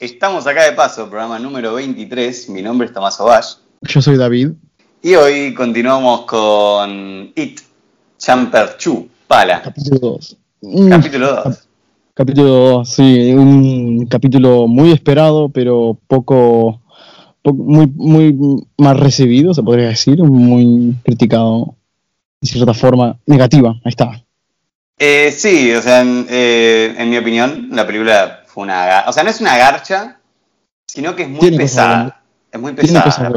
Estamos acá de paso, programa número 23. Mi nombre es Tomás Ovash. Yo soy David. Y hoy continuamos con It, Champer Chu, Pala. Capítulo 2. Capítulo 2. Capítulo 2, sí. Un capítulo muy esperado, pero poco, po- muy, muy mal recibido, se podría decir. Muy criticado, de cierta forma, negativa. Ahí está. Eh, sí, o sea, en, eh, en mi opinión, la película fue una. O sea, no es una garcha, sino que es muy Tiene pesada. Es muy pesada.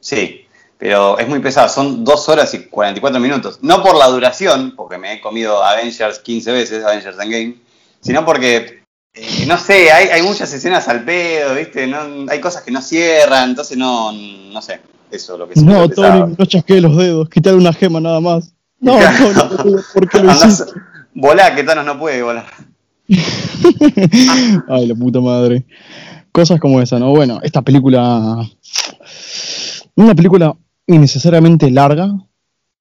Sí, pero es muy pesada. Son 2 horas y 44 minutos. No por la duración, porque me he comido Avengers 15 veces, Avengers Endgame, sino porque, eh, no sé, hay, hay muchas escenas al pedo, ¿viste? No, hay cosas que no cierran, entonces no, no sé. Eso es lo que se No. Tony, no chasqueé los dedos. Quitar una gema nada más. No, Claro. Tony, ¿por qué lo Andás- volá, que Thanos no puede volar. Ay, la puta madre. Cosas como esa, ¿no? Bueno, esta película. Una película innecesariamente larga,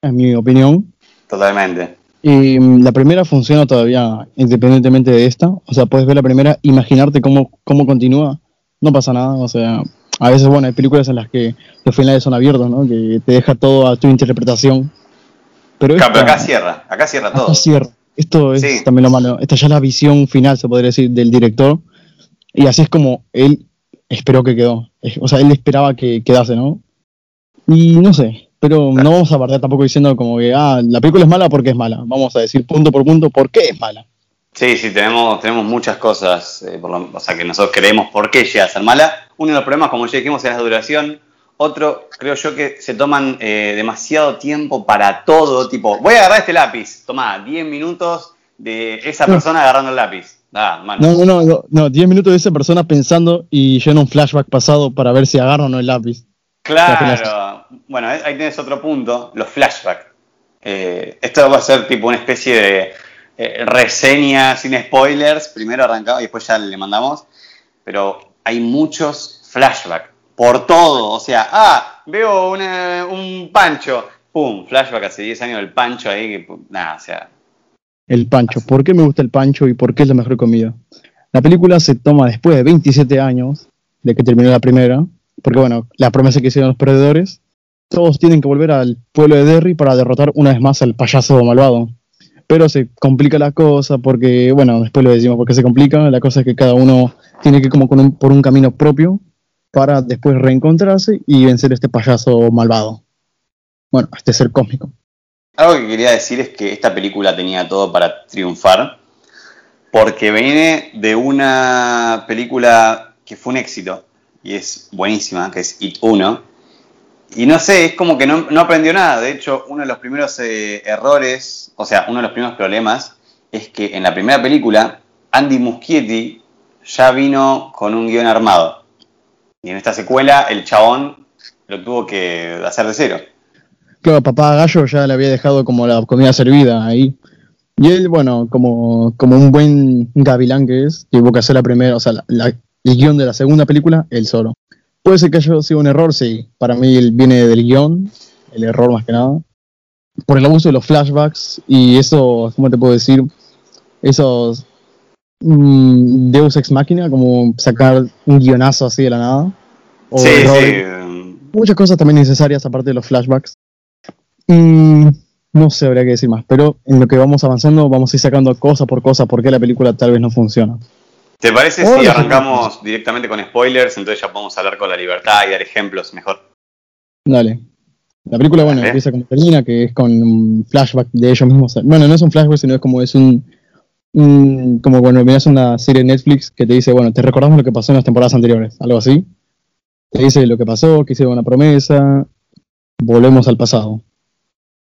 en mi opinión. Totalmente. Y mm, la primera funciona todavía independientemente de esta. O sea, puedes ver la primera, imaginarte cómo, cómo continúa. No pasa nada. O sea, a veces, bueno, hay películas en las que los finales son abiertos, ¿no? Que te deja todo a tu interpretación. Pero Claro, pero acá cierra, acá cierra acá todo. cierra. Esto es Sí. también lo malo. Esta ya es la visión final, se podría decir, del director. Y así es como él esperó que quedó. O sea, él esperaba que quedase, ¿no? Y no sé, pero no vamos a partir tampoco diciendo como que, ah, la película es mala porque es mala. Vamos a decir punto por punto por qué es mala. Sí, sí, tenemos, tenemos muchas cosas, eh, por lo- o sea, que nosotros creemos por qué llega a ser mala. Uno de los problemas, como ya dijimos, es la duración. Otro, creo yo que se toman eh, demasiado tiempo para todo, tipo, voy a agarrar este lápiz, toma 10 minutos de esa persona agarrando el lápiz. Ah, mano. No, no, no, no, no, 10 minutos de esa persona pensando y yo en un flashback pasado para ver si agarro o no el lápiz. Claro. Bueno, ahí tienes otro punto, los flashbacks. Eh, esto va a ser tipo una especie de eh, reseña sin spoilers. Primero arrancamos y después ya le mandamos. Pero hay muchos flashbacks por todo. O sea, ah, veo una- un pancho. Pum, flashback hace 10 años del pancho ahí. Que, nada, o sea. El pancho. ¿Por qué me gusta el pancho y por qué es la mejor comida? La película se toma después de 27 años de que terminó la primera, porque bueno, la promesa que hicieron los perdedores, todos tienen que volver al pueblo de Derry para derrotar una vez más al payaso malvado. Pero se complica la cosa porque, bueno, después lo decimos porque se complica, la cosa es que cada uno tiene que ir como con un- por un camino propio para después reencontrarse y vencer a este payaso malvado. Bueno, este ser cósmico. Algo que quería decir es que esta película tenía todo para triunfar, porque viene de una película que fue un éxito y es buenísima, que es It 1. Y no sé, es como que no, no aprendió nada. De hecho, uno de los primeros eh, errores, o sea, uno de los primeros problemas, es que en la primera película, Andy Muschietti ya vino con un guion armado. Y en esta secuela, el chabón lo tuvo que hacer de cero. Claro, papá Gallo ya le había dejado como la comida servida ahí. Y él, bueno, como, como un buen gavilán que es, tuvo que hacer la primera, o sea, el guion de la segunda película, él solo. Puede ser que haya sido un error, sí. Para mí él viene del guion, el error más que nada. Por el abuso de los flashbacks y eso, ¿cómo te puedo decir? Esos Deus Ex Máquina, como sacar un guionazo así de la nada. O sí, sí. muchas cosas también necesarias aparte de los flashbacks. Y no sé, habría que decir más, pero en lo que vamos avanzando vamos a ir sacando cosa por cosa porque la película tal vez no funciona. ¿Te parece si arrancamos directamente con spoilers? Entonces ya podemos hablar con la libertad y dar ejemplos mejor. Dale. La película, bueno, empieza como termina, que es con un flashback de ellos mismos. Bueno, no es un flashback, sino es como es un, un- como cuando miras una serie de Netflix que te dice, bueno, te recordamos lo que pasó en las temporadas anteriores, algo así. Te dice lo que pasó, que hicieron una promesa, volvemos al pasado.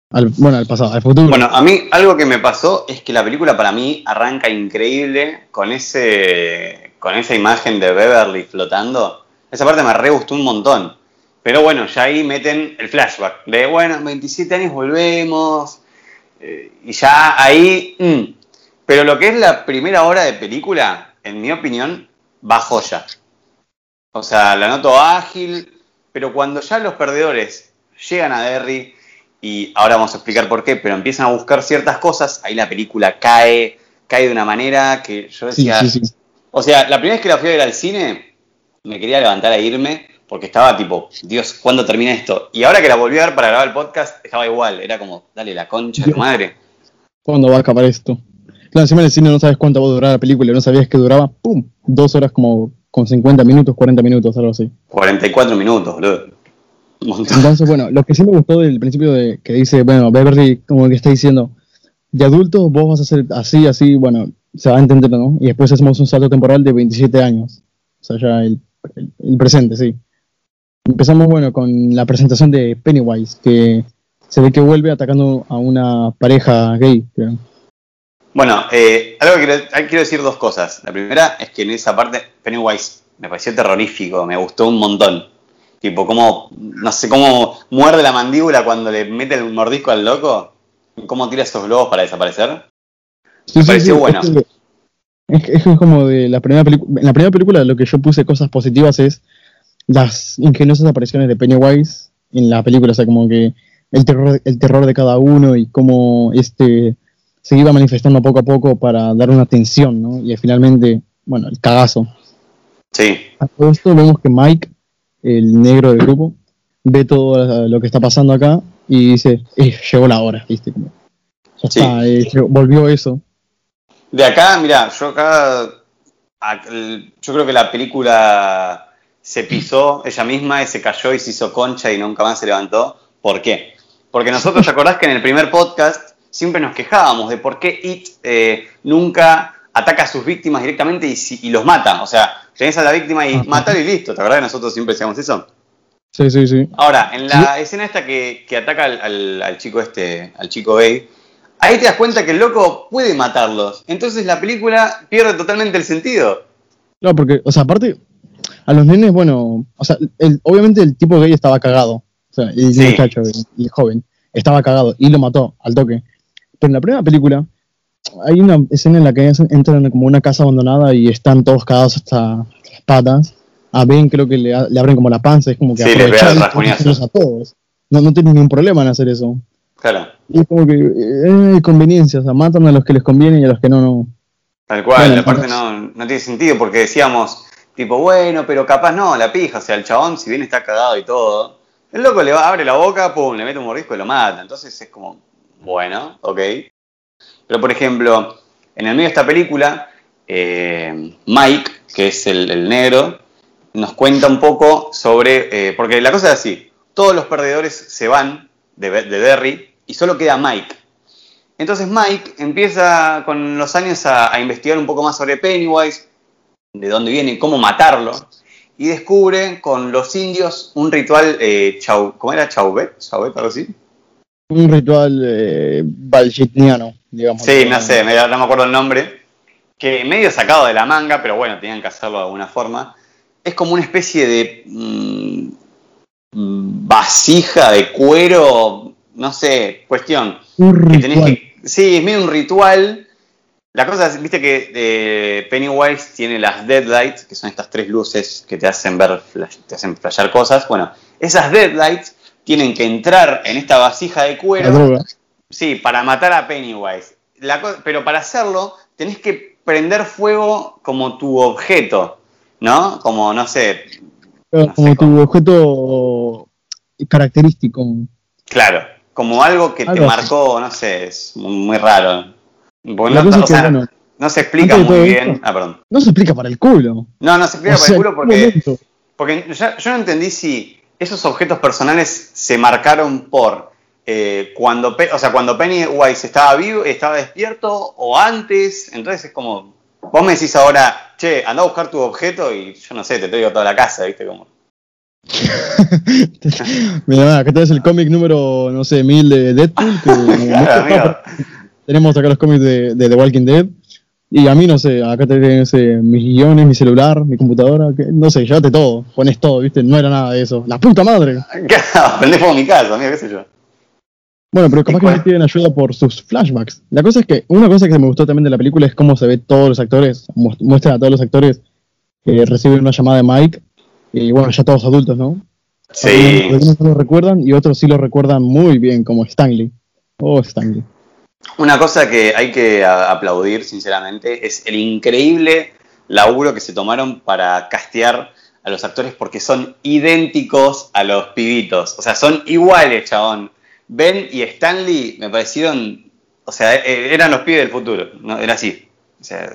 Al, bueno, al pasado, al futuro. Bueno, a mí algo que me pasó es que la película para mí arranca increíble con ese con esa imagen de Beverly flotando. Esa parte me re gustó un montón. Pero bueno, ya ahí meten el flashback de, bueno, en 27 años volvemos. eh, y ya ahí... mm. Pero lo que es la primera hora de película, en mi opinión, va joya. O sea, la noto ágil, pero cuando ya los perdedores llegan a Derry, y ahora vamos a explicar por qué, pero empiezan a buscar ciertas cosas, ahí la película cae, cae de una manera que yo decía... sí, sí. O sea, la primera vez que la fui a ver al cine, me quería levantar a irme porque estaba tipo, Dios, ¿cuándo termina esto? Y ahora que la volví a ver para grabar el podcast, estaba igual, era como, dale, la concha de tu madre. ¿Cuándo va a acabar esto? Claro, encima en el cine no sabes cuánto va a durar la película, no sabías que duraba, ¡pum! Dos horas como con 50 minutos, 40 minutos, algo así. 44 minutos, boludo. Entonces, bueno, lo que sí me gustó del principio de que dice, bueno, Beverly como que está diciendo, de adultos vos vas a ser así, así, bueno, se va a entender, ¿no? Y después hacemos un salto temporal de 27 años. O sea, ya el, el- el presente, sí. Empezamos, bueno, con la presentación de Pennywise, que se ve que vuelve atacando a una pareja gay, creo. Bueno, eh, algo que quiero, decir dos cosas. La primera es que en esa parte Pennywise me pareció terrorífico, me gustó un montón. Tipo, cómo, no sé, cómo muerde la mandíbula cuando le mete el mordisco al loco, cómo tira esos globos para desaparecer. Sí, pareció bueno. Es, es como de la primera película. En la primera película lo que yo puse cosas positivas es las ingeniosas apariciones de Pennywise en la película. O sea, como que el terror, el terror de cada uno y cómo este se iba manifestando poco a poco para dar una tensión, ¿no? Y finalmente, bueno, el cagazo. Sí, A todo esto vemos que Mike, el negro del grupo, ve todo lo que está pasando acá y dice, "Eh, llegó la hora, ¿viste? Como, ya Sí. está, eh, llegó- volvió eso. De acá, mira, yo acá, yo creo que la película se pisó ella misma y se cayó y se hizo concha y nunca más se levantó. ¿Por qué? Porque nosotros, ¿te acordás que en el primer podcast siempre nos quejábamos de por qué It eh, nunca ataca a sus víctimas directamente y, si- y los mata? O sea, tenés a la víctima y matalo y listo. ¿Te acordás que nosotros siempre decíamos eso? Sí, sí, sí. Ahora, en la escena esta que, que ataca al, al- al chico este, al chico gay, ahí te das cuenta que el loco puede matarlos. Entonces la película pierde totalmente el sentido. No, porque, o sea, aparte, a los nenes, bueno, o sea, el- obviamente el tipo gay estaba cagado. O sea, el Sí. muchacho, el, el joven, estaba cagado y lo mató al toque. Pero en la primera película, hay una escena en la que entran como una casa abandonada y están todos cagados hasta las patas. A Ben creo que le, abren como la panza, es como que Sí, aprovechar a todos. No, no tienen ningún problema en hacer eso. Claro, Y es como que eh, conveniencia, o sea, matan a los que les conviene y a los que no, no. tal cual. Bueno, Aparte no, no tiene sentido porque decíamos, tipo, bueno, pero capaz no, la pija. O sea, el chabón, si bien está cagado y todo, el loco le va, abre la boca, pum, le mete un mordisco y lo mata. Entonces es como, bueno, ok. Pero por ejemplo, en el medio de esta película, eh, Mike, que es el, negro, nos cuenta un poco sobre. eh, porque la cosa es así: todos los perdedores se van de, de Derry y solo queda Mike. Entonces Mike empieza con los años a, investigar un poco más sobre Pennywise, de dónde viene, cómo matarlo, y descubre con los indios un ritual, eh, chau, ¿cómo era? Chauvet, Chauvet, algo así. Un ritual eh, digamos. Sí, no sé, me- no me acuerdo el nombre. Que medio sacado de la manga, pero bueno, tenían que hacerlo de alguna forma. Es como una especie de mm, vasija de cuero, no sé, cuestión. Un Que tenés ritual. que- sí, es medio un ritual. La cosa es, viste que eh, Pennywise tiene las deadlights, que son estas tres luces que te hacen ver, te hacen flashear cosas. Bueno, esas deadlights tienen que entrar en esta vasija de cuero. Sí, para matar a Pennywise. La pero para hacerlo, tenés que prender fuego como tu objeto, ¿no? Como, no sé, No como sé tu objeto característico. claro, como algo que te así. marcó, no sé, es muy, raro. No, es que, sea, bueno, no se explica muy bien. esto- Ah, perdón. no se explica para el culo. No, no se explica O sea, el culo ¿en qué porque, porque yo no entendí si esos objetos personales se marcaron por eh, cuando, o sea, cuando Pennywise estaba vivo, estaba despierto o antes. Entonces es como, vos me decís ahora, che, anda a buscar tu objeto y yo no sé, te traigo toda la casa, ¿viste? Como, Mira, acá tenés el cómic número, no sé, 1000 de Deadpool. Que, Claro, amigo. tenemos acá los cómics de, de The Walking Dead. Y a mí, no sé, acá tenés eh, mis guiones, mi celular, mi computadora. Que, no sé, llévate todo, pones todo, ¿viste? No era nada de eso. ¡La puta madre! Claro, prendés fuego a mi casa, amigo, qué sé yo. Bueno, pero capaz ¿Y que no piden ayuda por sus flashbacks. La cosa es que, una cosa que me gustó también de la película es cómo se ve todos los actores, mu- muestran a todos los actores que reciben una llamada de Mike, y bueno, ya todos adultos, ¿no? Sí. Algunos no lo recuerdan y otros sí lo recuerdan muy bien, como Stanley. Oh, Stanley. Una cosa que hay que aplaudir, sinceramente, es el increíble laburo que se tomaron para castear a los actores porque son idénticos a los pibitos. O sea, son iguales, chabón. Ben y Stanley me parecieron, o sea, e-, eran los pibes del futuro, ¿no? Era así. O sea,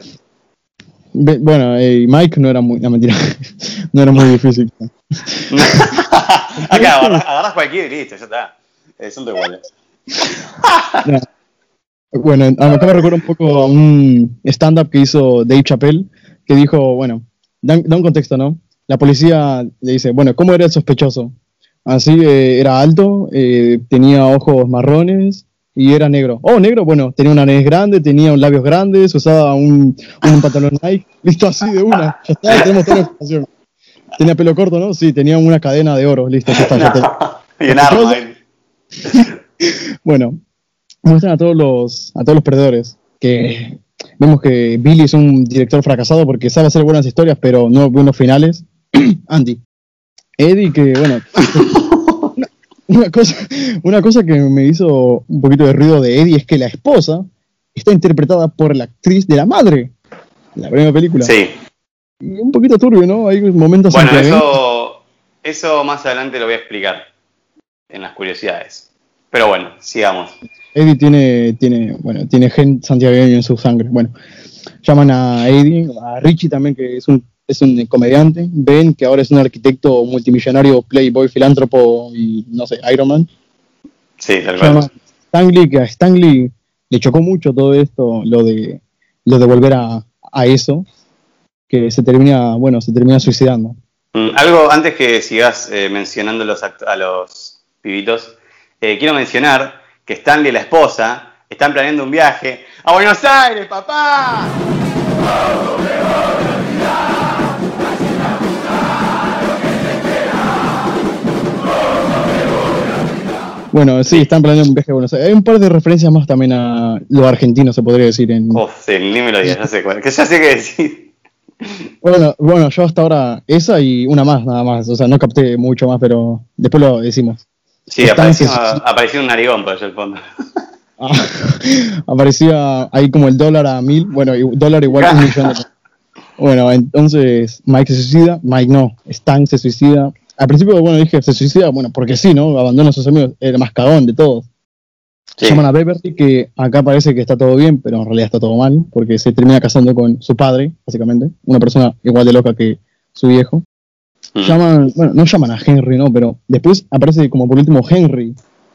bueno, eh, Mike no era muy, no mentira, no era muy difícil. Acá agarras, cualquier y listo, ya está. Eh, son iguales. Bueno, acá me recuerdo un poco a un stand-up que hizo Dave Chappelle, que dijo, bueno, da, un contexto, ¿no? La policía le dice, bueno, ¿cómo era el sospechoso? Así, eh, era alto, eh, tenía ojos marrones y era negro. Oh, negro, bueno, tenía una nariz grande, tenía un labios grandes, usaba un, un pantalón Nike, listo así de una. Ya está, tenemos toda la información. Tenía pelo corto, ¿no? Sí, tenía una cadena de oro, listo, ya está. Ya bueno, muestran a todos los, a todos los perdedores que vemos que Billy es un director fracasado porque sabe hacer buenas historias, pero no buenos finales. Andy. Eddie, que bueno. una, cosa, una cosa que me hizo un poquito de ruido de Eddie es que la esposa está interpretada por la actriz de la madre. En la primera película. Sí. un poquito turbio, ¿no? Hay momentos Bueno, eso, eso más adelante lo voy a explicar en las curiosidades. Pero bueno, sigamos. Eddie tiene, tiene, bueno, tiene gen santiagueño en su sangre. Bueno, llaman a Eddie, a Richie también, que es un, es un comediante. Ben, que ahora es un arquitecto multimillonario, playboy, filántropo y, no sé, Iron Man. Sí, tal. Stanley, que a Stanley le chocó mucho todo esto, lo de, lo de volver a, a eso, que se termina, bueno, se termina suicidando. Mm, algo antes que sigas eh, mencionando los a los pibitos, eh, quiero mencionar que Stanley y la esposa están planeando un viaje a Buenos Aires, papá. Bueno, sí, están planeando un viaje a Buenos Aires. Hay un par de referencias más también a lo argentino, se podría decir. En... Uf, sí, ni me lo digas, ya sé cuál. Que ya sé qué decir. Bueno, bueno, yo hasta ahora esa y una más, nada más. O sea, no capté mucho más, pero después lo decimos. Sí, apareció, apareció, un narigón por allá el fondo. Ah, aparecía ahí como el dólar a mil, bueno, dólar igual a un millón Bueno, entonces Mike se suicida, Mike no, Stan se suicida. Al principio, bueno, dije, se suicida, bueno, porque sí, ¿no? Abandona a sus amigos, el más cagón de todos. Llaman a Beverly, que acá parece que está todo bien, pero en realidad está todo mal, porque se termina casando con su padre, básicamente, una persona igual de loca que su viejo. Mm. Llaman, bueno, no llaman a Henry, ¿no? Pero después aparece como por último Henry,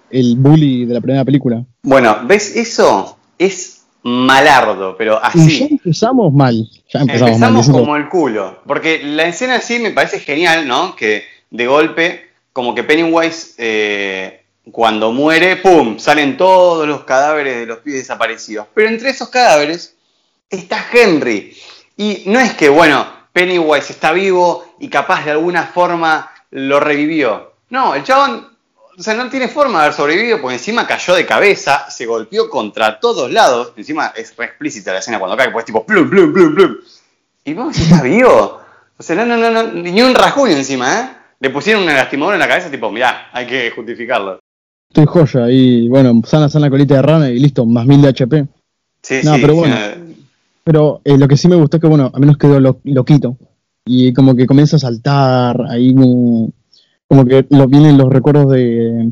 el bully de la primera película. Bueno, ¿ves? Eso es malardo, pero así. ya empezamos mal. Ya empezamos, empezamos como el culo. Porque la escena así me parece genial, ¿no? Que de golpe, como que Pennywise, eh, cuando muere, ¡pum! Salen todos los cadáveres de los pibes desaparecidos. Pero entre esos cadáveres está Henry. Y no es que, bueno, Pennywise está vivo y capaz de alguna forma lo revivió. No, el chabón, o sea, no tiene forma de haber sobrevivido porque encima cayó de cabeza, se golpeó contra todos lados. Encima es explícita la escena cuando cae, pues tipo plum, plum, plum, plum. Y vos está vivo. O sea, no, no, no, no, ni un rasguño encima, ¿eh? Le pusieron una lastimadora en la cabeza, tipo, mirá, hay que justificarlo. Estoy joya y bueno, sana, sana colita de rana y listo, más mil de HP. Sí, no, pero bueno. Pero eh, lo que sí me gustó es que, bueno, a menos quedó loquito. Y como que comienza a saltar, ahí como, que lo, vienen los recuerdos de,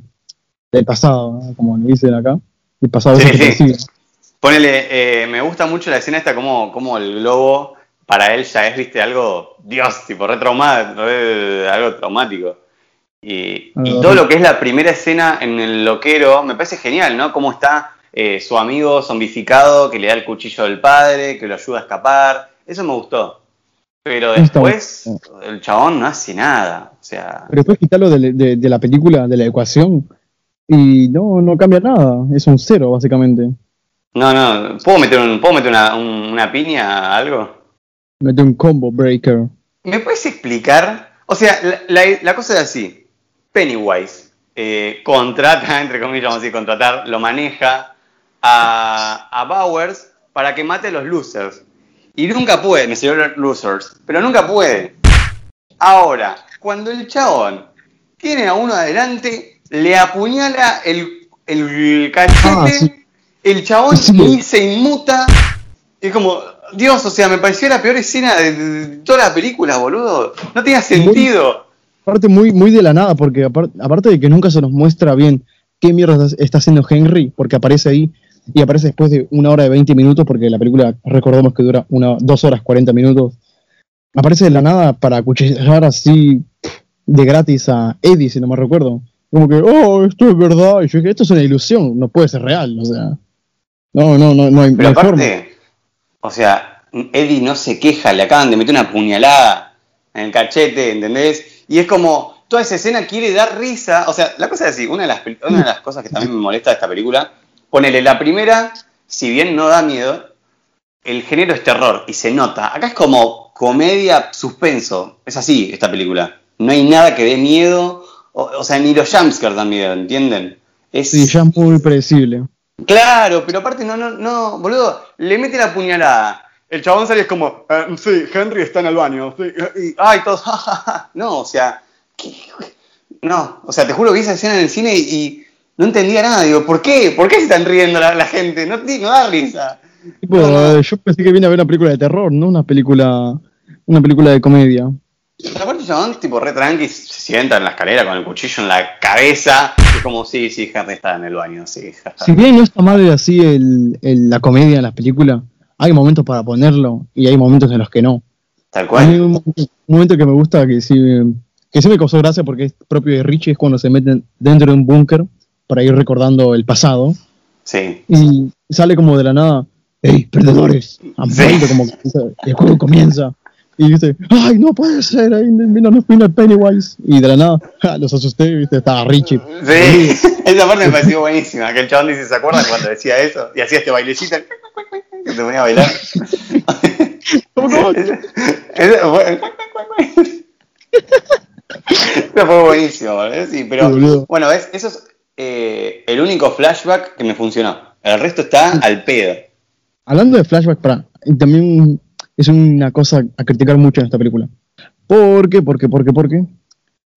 del pasado, como le dicen acá. El pasado sí, sí. Ponele, eh, me gusta mucho la escena esta, como, como el globo para él ya es, viste, algo, Dios, tipo, re algo traumático. Y, y, todo lo que es la primera escena en el loquero, me parece genial, ¿no? Cómo está eh, su amigo zombificado que le da el cuchillo del padre, que lo ayuda a escapar. Eso me gustó. Pero después el chabón no hace nada. O sea... Pero después quitarlo de, de, la película, de la ecuación, y no, no cambia nada. Es un cero, básicamente. No, no. ¿Puedo meter, un, ¿puedo meter una, una piña a algo? Mete un combo breaker. ¿Me puedes explicar? O sea, la, la, cosa es así. Pennywise eh, contrata, entre comillas, vamos a decir, contratar, lo maneja, a, Bowers para que mate a los losers. Y nunca puede, me los losers, pero nunca puede. Ahora, cuando el chabón tiene a uno adelante, le apuñala el, el cachete, ah, el chabón y se inmuta. es como, Dios, o sea, me pareció la peor escena de, toda la película, boludo. No tenía sentido. Aparte, muy, muy de la nada, porque aparte de que nunca se nos muestra bien qué mierda está haciendo Henry, porque aparece ahí y aparece después de una hora de 20 minutos, porque la película, recordemos que dura una, dos horas 40 minutos. Aparece de la nada para acuchillar así de gratis a Eddie, si no me recuerdo. Como que, oh, esto es verdad. Y yo dije, esto es una ilusión, no puede ser real, o sea. No, no, no, no hay, Pero aparte, o sea, Eddie no se queja, le acaban de meter una puñalada en el cachete, ¿entendés? Y es como, toda esa escena quiere dar risa. O sea, la cosa es así, una de las, una de las cosas que también me molesta de esta película, ponele la primera, si bien no da miedo, el género es terror y se nota. Acá es como comedia suspenso. Es así esta película. No hay nada que dé miedo. O, sea, ni los jumpscares dan miedo, ¿entienden? Es... Sí, ya es muy predecible. Claro, pero aparte, no, no, no, boludo, le mete la puñalada. El chabón sale es como, eh, sí, Henry está en el baño. Sí, y, ay, todos, no, o sea, no, o sea, te juro que esa escena en el cine y, no entendía nada. Digo, ¿por qué? ¿Por qué se están riendo la, gente? No, no da risa. Yo pensé que vine a ver una película de terror, no una película, una película de comedia. Aparte, chabón, tipo, re tranqui, se sienta en la escalera con el cuchillo en la cabeza. Es como, sí, sí, Henry está en el baño, sí. Si bien no está mal así el, la comedia en las películas, hay momentos para ponerlo y hay momentos en los que no. Tal cual. Hay un, momento que me gusta que sí, que sí me causó gracia porque es propio de Richie, es cuando se meten dentro de un búnker para ir recordando el pasado. Sí. Y sale como de la nada, ¡Ey, perdedores! Sí. como el juego comienza. Y dice, ¡ay, no puede ser! Ahí vino, vino Pennywise. Y de la nada, los asusté, ¿viste? Estaba Richie. Sí, esa parte me pareció buenísima. Que el chabón dice, ¿se acuerdan cuando decía eso? Y hacía este bailecito, que se ponía a bailar. ¿Cómo, Eso fue buenísimo. Sí, pero bueno, ¿ves? Eso es eh, el único flashback que me funcionó. El resto está al pedo. Hablando de flashback, para, también es una cosa a criticar mucho en esta película. ¿Por qué? ¿Por qué? ¿Por qué? ¿Por qué?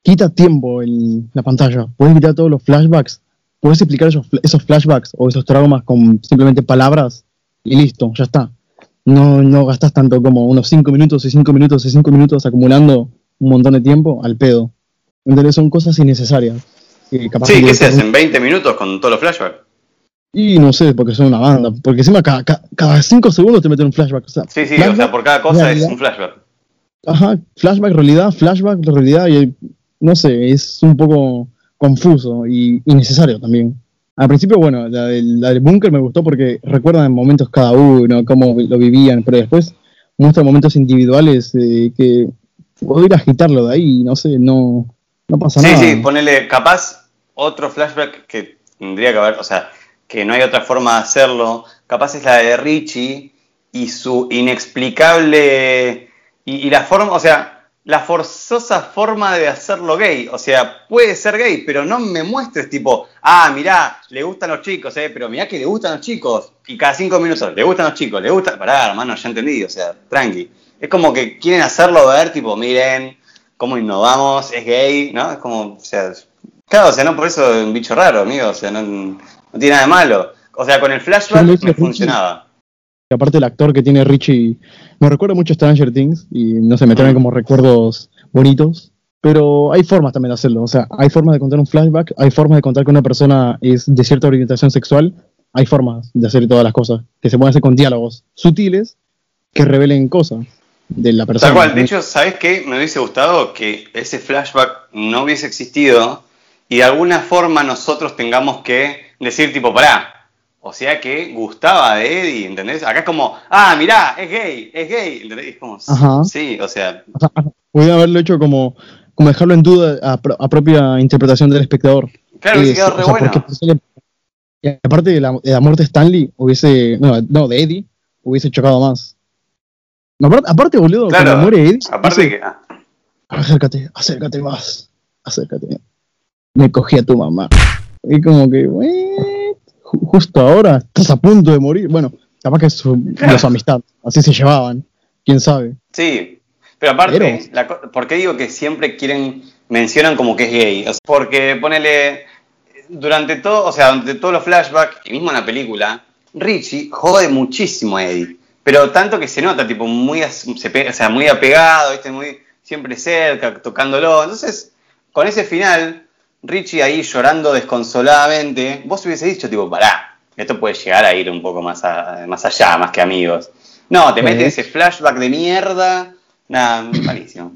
Quita tiempo en la pantalla. Puedes quitar todos los flashbacks. Puedes explicar esos, esos flashbacks o esos traumas con simplemente palabras y listo, ya está. No, no gastas tanto como unos 5 minutos y 5 minutos y 5 minutos acumulando un montón de tiempo al pedo. Entonces son cosas innecesarias. Sí, ¿qué se hacen? ¿20 minutos con todos los flashbacks? Y no sé, porque son una banda. Porque encima cada, cada cinco segundos te meten un flashback. sí, sí, o sea, por cada cosa es un flashback. Ajá, flashback, realidad, flashback, realidad, y no sé, es un poco confuso y innecesario también. Al principio, bueno, la del, la búnker me gustó porque recuerdan momentos cada uno, cómo lo vivían, pero después muestra momentos individuales eh, que puedo ir a agitarlo de ahí, no sé, no, no pasa nada. Sí, sí, ponele capaz otro flashback que tendría que haber, o sea, que no hay otra forma de hacerlo, capaz es la de Richie y su inexplicable y, la forma, o sea, la forzosa forma de hacerlo gay. O sea, puede ser gay, pero no me muestres tipo, ah, mirá, le gustan los chicos, eh, pero mirá que le gustan los chicos. Y cada cinco minutos, le gustan los chicos, le gustan. Pará, hermano, ya entendí, o sea, tranqui. Es como que quieren hacerlo ver, tipo, miren cómo innovamos, es gay, ¿no? Es como, o sea, claro, o sea, no por eso es un bicho raro, amigo, o sea, no, no tiene nada de malo. O sea, con el flashback me funcionaba. Y aparte el actor que tiene Richie, me recuerda mucho a Stranger Things y no sé, me traen como recuerdos bonitos. Pero hay formas también de hacerlo. O sea, hay formas de contar un flashback, hay formas de contar que una persona es de cierta orientación sexual, hay formas de hacer todas las cosas, que se pueden hacer con diálogos sutiles que revelen cosas de la persona. Tal cual, de hecho, ¿sabes qué? Me hubiese gustado que ese flashback no hubiese existido y de alguna forma nosotros tengamos que decir tipo, pará, o sea que gustaba de Eddie, ¿entendés? Acá es como, ah, mirá, es gay, es gay, ¿entendés? Es como, sí, o sea... Podría haberlo hecho como, como dejarlo en duda a, propia interpretación del espectador. Claro, hubiese quedado re bueno. y aparte de la, muerte de Stanley, hubiese, no, no, de Eddie, hubiese chocado más. aparte, boludo, cuando muere Eddie... Aparte que... Ah. Acércate, acércate más, acércate. Me cogí a tu mamá. Y como que, justo ahora estás a punto de morir. Bueno, capaz que es su, amistad, así se llevaban, quién sabe. Sí, pero aparte, ¿por qué digo que siempre quieren, mencionan como que es gay? porque ponele, durante todo, o sea, durante todos los flashbacks, y mismo en la película, Richie jode muchísimo a Eddie. pero tanto que se nota, tipo, muy, se o sea, muy apegado, ¿viste? Muy, siempre cerca, tocándolo. Entonces, con ese final, Richie ahí llorando desconsoladamente, vos hubiese dicho, tipo, pará, esto puede llegar a ir un poco más, más allá, más que amigos. No, te mete ese flashback de mierda, nada, malísimo.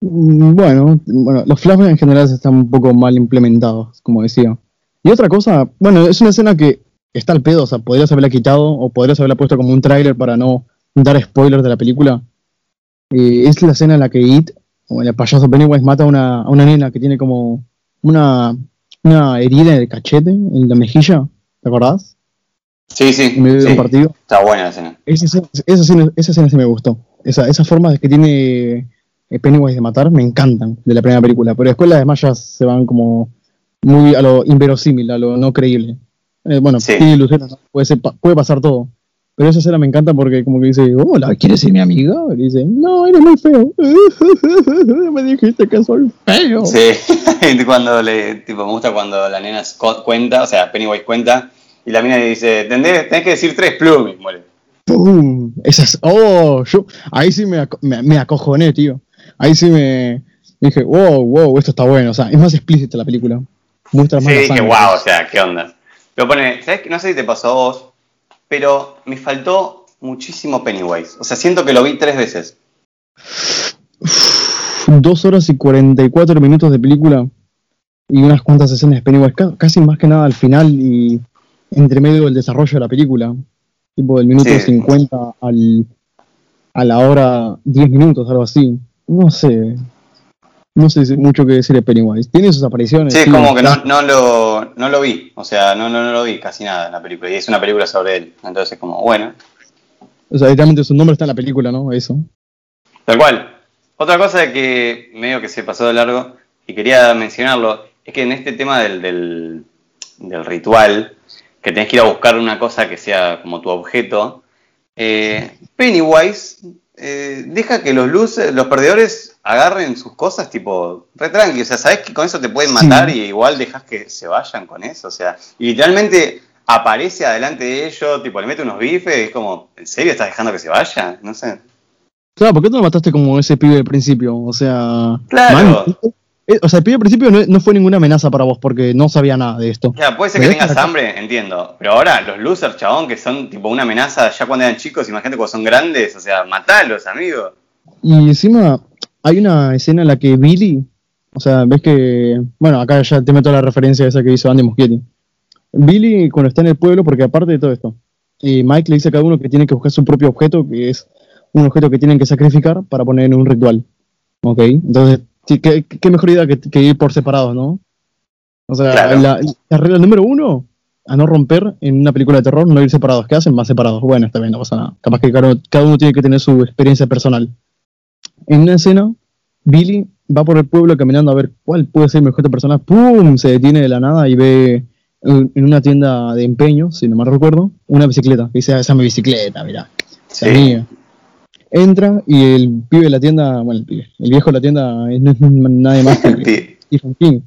Mm, bueno, bueno, los flashbacks en general están un poco mal implementados, como decía. Y otra cosa, bueno, es una escena que está al pedo, o sea, podrías haberla quitado o podrías haberla puesto como un tráiler para no dar spoilers de la película. Eh, es la escena en la que It, o el payaso Pennywise, mata a una, a una nena que tiene como una, una herida en el cachete, en la mejilla, ¿te acordás? Sí, sí. En medio de un partido. Está buena la escena. Esa, escena. esa escena sí me gustó. Esa, esas formas que tiene eh, Pennywise de matar me encantan de la primera película, pero después las demás ya se van como muy a lo inverosímil, a lo no creíble. Eh, bueno, tiene ilusiones, puede, puede pasar todo. Pero esa escena me encanta porque como que dice, hola, ¿quieres ser mi amiga? Y dice, no, eres muy feo. me dijiste que soy feo. Sí, cuando le, tipo, me gusta cuando la nena cuenta, o sea, Pennywise cuenta, y la mina le dice, tenés, tenés que decir tres plumes, muere. ¡Pum! Esas, oh, yo, ahí sí me, me, acojoné, tío. Ahí sí me dije, wow, wow, esto está bueno. O sea, es más explícita la película. Muestra más sí, dije, wow, o sea, ¿qué onda? Pero pone, ¿sabes? No sé si te pasó a vos, pero me faltó muchísimo Pennywise. O sea, siento que lo vi tres veces. Dos horas y 44 minutos de película y unas cuantas escenas de Pennywise, casi más que nada al final y entre medio del desarrollo de la película. Tipo del minuto 50 al, a la hora 10 minutos, algo así. No sé. No sé mucho que decir de Pennywise. Tiene sus apariciones. Sí, como que no, no, lo, no lo vi. O sea, no, no, no lo vi casi nada en la película. Y es una película sobre él. Entonces es como, bueno. O sea, literalmente su nombre está en la película, ¿no? Eso. Tal cual. Otra cosa que medio que se pasó de largo y quería mencionarlo es que en este tema del, del, del ritual, que tenés que ir a buscar una cosa que sea como tu objeto, eh, Pennywise eh, deja que los luces, los perdedores agarren sus cosas tipo re tranqui, o sea, sabes que con eso te pueden matar y igual dejas que se vayan con eso, o sea, y literalmente aparece adelante de ellos, tipo le mete unos bifes, y es como, ¿en serio estás dejando que se vaya? No sé. Claro, ¿por qué no lo mataste como ese pibe del principio? O sea, claro. Eh, o sea, el pibe al principio no, fue ninguna amenaza para vos porque no sabía nada de esto. Ya, puede ser que tengas hambre, entiendo. Pero ahora, los losers, chabón, que son tipo una amenaza ya cuando eran chicos, imagínate cuando son grandes, o sea, matalos, amigo. Y encima, hay una escena en la que Billy, o sea, ves que. Bueno, acá ya te meto la referencia esa que hizo Andy Muschietti. Billy, cuando está en el pueblo, porque aparte de todo esto, y Mike le dice a cada uno que tiene que buscar su propio objeto, que es un objeto que tienen que sacrificar para poner en un ritual. ¿Ok? Entonces qué, mejor idea que, ir por separados, ¿no? O sea, la, regla número uno, a no romper en una película de terror, no ir separados. ¿Qué hacen? Más separados. Bueno, está bien, no pasa nada. Capaz que cada, uno tiene que tener su experiencia personal. En una escena, Billy va por el pueblo caminando a ver cuál puede ser mi objeto personal. ¡Pum! Se detiene de la nada y ve en una tienda de empeño, si no mal recuerdo, una bicicleta. Dice, ah, esa es mi bicicleta, mira. Esa mía entra y el pibe de la tienda, bueno, el, pibe, el viejo de la tienda no es nadie más que Stephen King.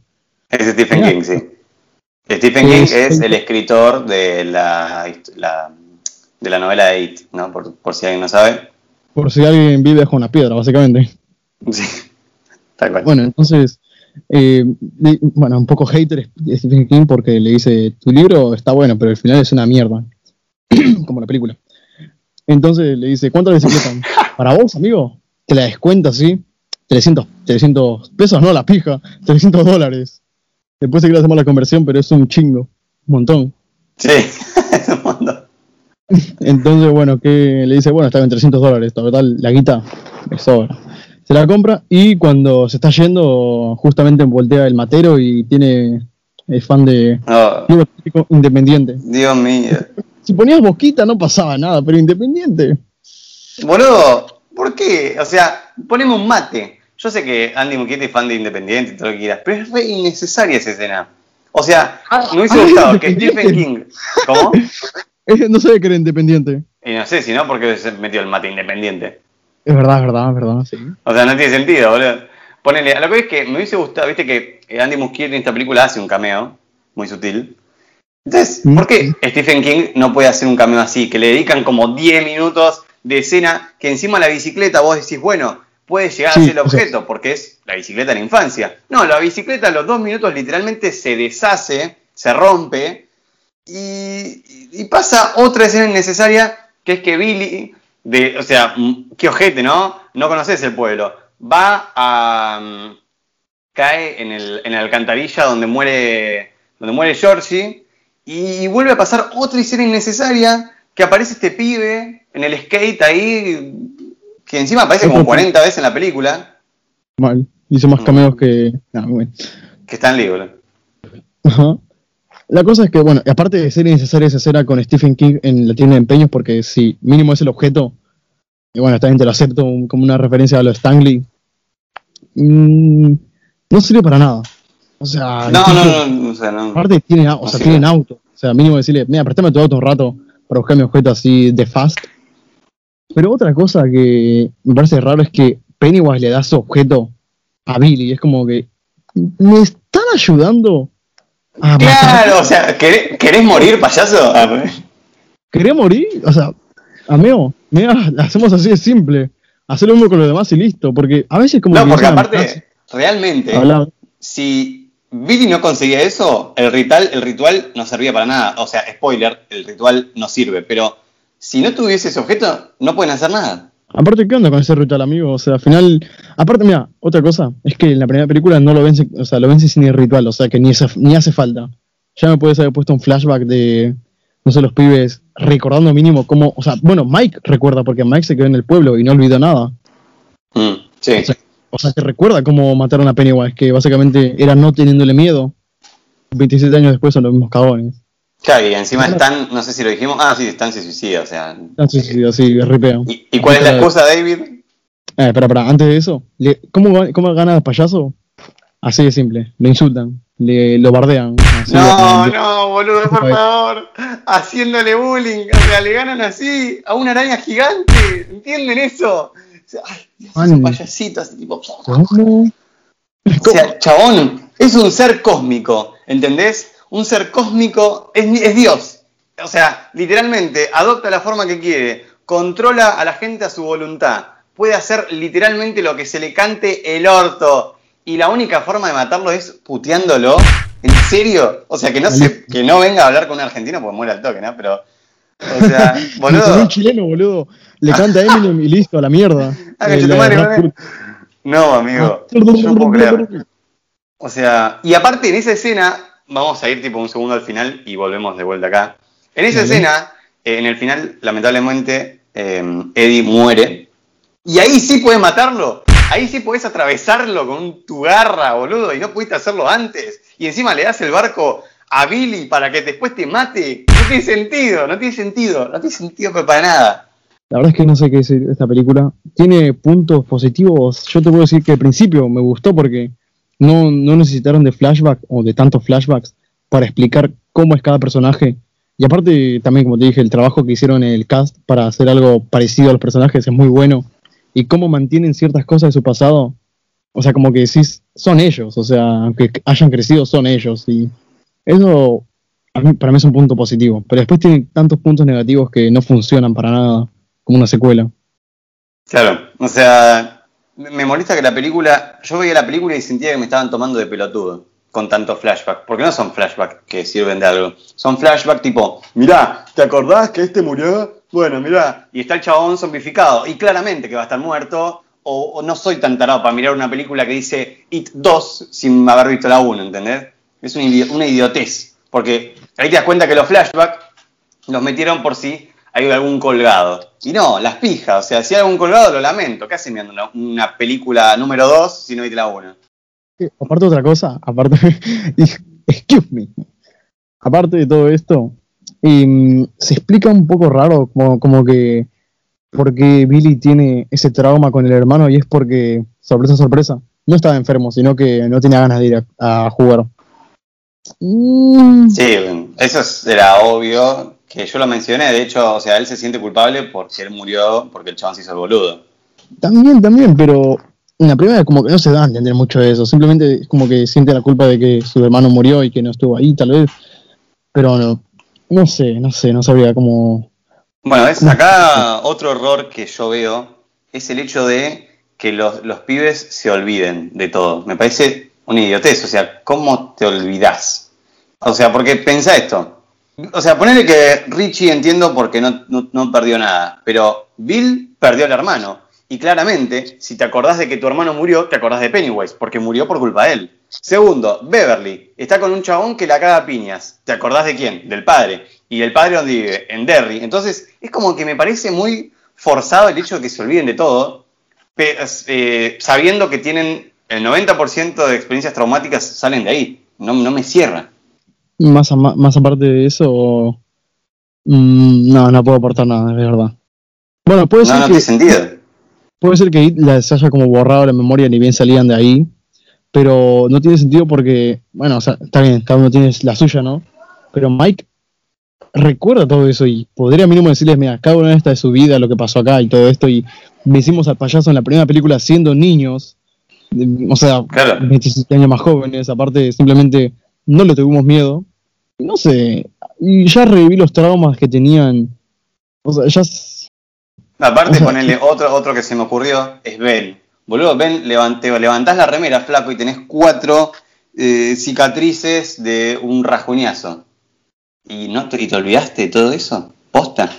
Es Stephen King, sí. Stephen King es el escritor de la, de la novela de It, ¿no? Por, por, si alguien no sabe. Por si alguien vive bajo una piedra, básicamente. Sí, tal cual. Bueno, entonces, eh, bueno, un poco hater Stephen King porque le dice, tu libro está bueno, pero al final es una mierda, como la película. Entonces le dice, ¿cuánto le bicicleta? Para vos, amigo, te la descuenta, ¿sí? 300, 300 pesos, no la pija, 300 dólares. Después se quiere hacer la conversión, pero es un chingo, un montón. Sí. Entonces, bueno, que le dice, bueno, está en 300 dólares, total, la guita es sobra. Se la compra y cuando se está yendo, justamente voltea el matero y tiene el fan de oh. Independiente. Dios mío. Si ponías Boquita no pasaba nada, pero Independiente. Boludo, ¿por qué? O sea, ponemos un mate. Yo sé que Andy Muschietti es fan de Independiente y todo lo que quieras, pero es re innecesaria esa escena. O sea, ah, me hubiese gustado que Stephen King. ¿Cómo? no sabía que era independiente. Y no sé si no, porque se metió el mate independiente. Es verdad, es verdad, es verdad, sí. O sea, no tiene sentido, boludo. Ponele, a lo que es que me hubiese gustado, viste que Andy Muschietti en esta película hace un cameo, muy sutil. Entonces, ¿por qué Stephen King no puede hacer un cameo así? Que le dedican como 10 minutos de escena, que encima la bicicleta vos decís, bueno, puede llegar a ser el objeto, porque es la bicicleta en la infancia. No, la bicicleta a los dos minutos literalmente se deshace, se rompe, y, pasa otra escena innecesaria, que es que Billy, de, o sea, qué ojete, ¿no? No conoces el pueblo. Va a... Mm, cae en el, en la alcantarilla donde muere, donde muere Georgie, y vuelve a pasar otra escena innecesaria, que aparece este pibe en el skate ahí, que encima aparece como 40 veces en la película. Mal, hizo más cameos que... Que está en libro. Ajá. La cosa es que, bueno, aparte de ser innecesaria esa escena con Stephen King en la tienda de empeños, porque si mínimo es el objeto, y bueno, también te lo acepto como una referencia a lo Stanley, mm, no sirve para nada. O sea, no, no, no, o sea, no. Aparte tienen, o sea, tienen auto. O sea, mínimo decirle, mira, préstame tu auto un rato para buscar mi objeto así de fast. Pero otra cosa que me parece raro es que Pennywise le da su objeto a Billy. Es como que me están ayudando claro, o sea, ¿querés, morir, payaso? ¿Querés morir? O sea, amigo, mira, hacemos así de simple. Hacer uno con los demás y listo. Porque a veces como... No, porque aparte, realmente, si Billy no conseguía eso, el ritual, el ritual no servía para nada. O sea, spoiler, el ritual no sirve. Pero si no tuviese ese objeto, no pueden hacer nada. Aparte, ¿qué onda con ese ritual, amigo? O sea, al final. Aparte, mira, otra cosa, es que en la primera película no lo vence, o sea, lo vence sin el ritual, o sea, que ni, ni hace falta. Ya me puedes haber puesto un flashback de, no sé, los pibes recordando mínimo cómo. O sea, bueno, Mike recuerda, porque Mike se quedó en el pueblo y no olvidó nada. Mm, sí. O sea, que recuerda cómo mataron a Pennywise, que básicamente era no teniéndole miedo. 27 años después son los mismos cagones. Claro, y encima están, no sé si lo dijimos, ah, sí, están se suicida, o sea. Están se suicida, sí, ripeo. ¿Y, ¿Y, cuál es la excusa, David? Eh, espera, espera, antes de eso, ¿cómo, ¿cómo gana el payaso? Así de simple, lo insultan, le, lo bardean. No, no, boludo, por favor, haciéndole bullying, o sea, le ganan así a una araña gigante, ¿entienden eso? O sea, ay, Dios, un payasito así tipo... ¿Cómo? O sea, chabón, es un ser cósmico, ¿entendés? Un ser cósmico es, Dios. O sea, literalmente, adopta la forma que quiere, controla a la gente a su voluntad, puede hacer literalmente lo que se le cante el orto. Y la única forma de matarlo es puteándolo. ¿En serio? O sea, que no, se, que no venga a hablar con un argentino porque muere al toque, ¿no? Pero, o sea, boludo. un chileno, boludo. Le canta a Eminem y listo, a la mierda. Ah, no, amigo. Yo puedo creer. O sea, y aparte en esa escena vamos a ir tipo un segundo al final y volvemos de vuelta acá. En esa escena, eh, en el final, lamentablemente, eh, Eddie muere. Y ahí sí puedes matarlo. Ahí sí puedes atravesarlo con tu garra, boludo. Y no pudiste hacerlo antes. Y encima le das el barco a Billy para que después te mate. No tiene sentido, no tiene sentido. No tiene sentido para nada. La verdad es que no sé qué decir esta película. Tiene puntos positivos. Yo te puedo decir que al principio me gustó porque no, no necesitaron de flashback o de tantos flashbacks para explicar cómo es cada personaje. Y aparte, también, como te dije, el trabajo que hicieron en el cast para hacer algo parecido a los personajes es muy bueno. Y cómo mantienen ciertas cosas de su pasado. O sea, como que decís, son ellos. O sea, aunque hayan crecido, son ellos. Y eso para mí es un punto positivo. Pero después tiene tantos puntos negativos que no funcionan para nada como una secuela. Claro, o sea, me molesta que la película, yo veía la película y sentía que me estaban tomando de pelotudo con tanto flashback, porque no son flashbacks que sirven de algo, son flashbacks tipo, mirá, ¿te acordás que este murió? Bueno, mirá, y está el chabón zombificado, y claramente que va a estar muerto, o, no soy tan tarado para mirar una película que dice It 2 sin haber visto la 1, ¿entendés? Es una, idiotez, porque ahí te das cuenta que los flashbacks los metieron por si hay algún colgado. Y no, las pijas, o sea, si hay algún colgado lo lamento. ¿Qué hacen viendo una, película número 2 si no viste la 1? aparte otra cosa, aparte, excuse me, aparte de todo esto, mm, se explica un poco raro, como, como que porque Billy tiene ese trauma con el hermano y es porque, sorpresa, sorpresa, no estaba enfermo, sino que no tenía ganas de ir a, jugar. Mm. Sí, eso era obvio, que yo lo mencioné, de hecho, o sea, él se siente culpable porque él murió, porque el chabón se hizo el boludo. También, también, pero en la primera como que no se da a entender mucho eso, simplemente es como que siente la culpa de que su hermano murió y que no estuvo ahí, tal vez. Pero no, no sé, no sé, no sabría cómo. Bueno, es acá otro error que yo veo es el hecho de que los, los pibes se olviden de todo. Me parece una idiotez, o sea, ¿cómo te olvidas? O sea, porque pensá esto. O sea, ponele que Richie entiendo porque no, no, perdió nada, pero Bill perdió al hermano. Y claramente, si te acordás de que tu hermano murió, te acordás de Pennywise, porque murió por culpa de él. Segundo, Beverly está con un chabón que la caga a piñas. ¿Te acordás de quién? Del padre. Y el padre donde vive, en Derry. Entonces, es como que me parece muy forzado el hecho de que se olviden de todo, eh, sabiendo que tienen el 90% de experiencias traumáticas salen de ahí. No, no me cierra. Más, a- más aparte de eso, mm, no, no puedo aportar nada, es verdad. Bueno, puede No, ser no que tiene sentido. puede ser que les haya como borrado la memoria ni bien salían de ahí, pero no tiene sentido porque, bueno, o sea, está bien, cada uno tiene la suya, ¿no? Pero Mike recuerda todo eso y podría mínimo decirles, mira, cada uno está de su vida, lo que pasó acá y todo esto, y vencimos al payaso en la primera película siendo niños, o sea, Claro. 27 años más jóvenes, aparte simplemente no le tuvimos miedo, no sé, y ya reviví los traumas que tenían, o sea, ya... Aparte, O sea, ponerle otro, otro que se me ocurrió es Ben. Boludo, Ben, levante, levantás la remera, flaco, y tenés cuatro eh, cicatrices de un rajuñazo. ¿Y, no te, ¿Y te olvidaste de todo eso? ¿Posta?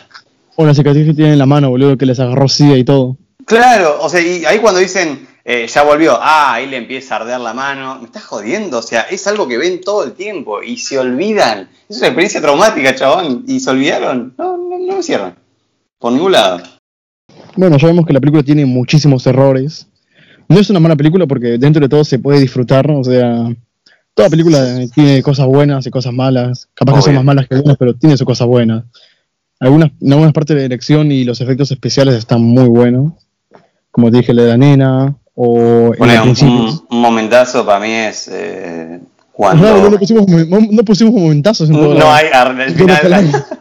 O la cicatriz que tienen en la mano, boludo, que les agarró SIDA y todo. Claro, o sea, y ahí cuando dicen, eh, ya volvió, ah, ahí le empieza a arder la mano, me estás jodiendo, o sea, es algo que ven todo el tiempo y se olvidan. Es una experiencia traumática, chabón, y se olvidaron. No, no, no me cierran. Por ningún lado. Bueno, ya vemos que la película tiene muchísimos errores. No es una mala película porque dentro de todo se puede disfrutar, o sea, toda película tiene cosas buenas y cosas malas. Capaz que son más malas que buenas, pero tiene sus cosas buenas. Algunas, en algunas partes de la dirección y los efectos especiales están muy buenos. Como te dije, la de la nena, o en Bueno, el un, momentazo para mí es eh, Claro, no, cuando... no pusimos, no pusimos momentazos en todo. No hay el final.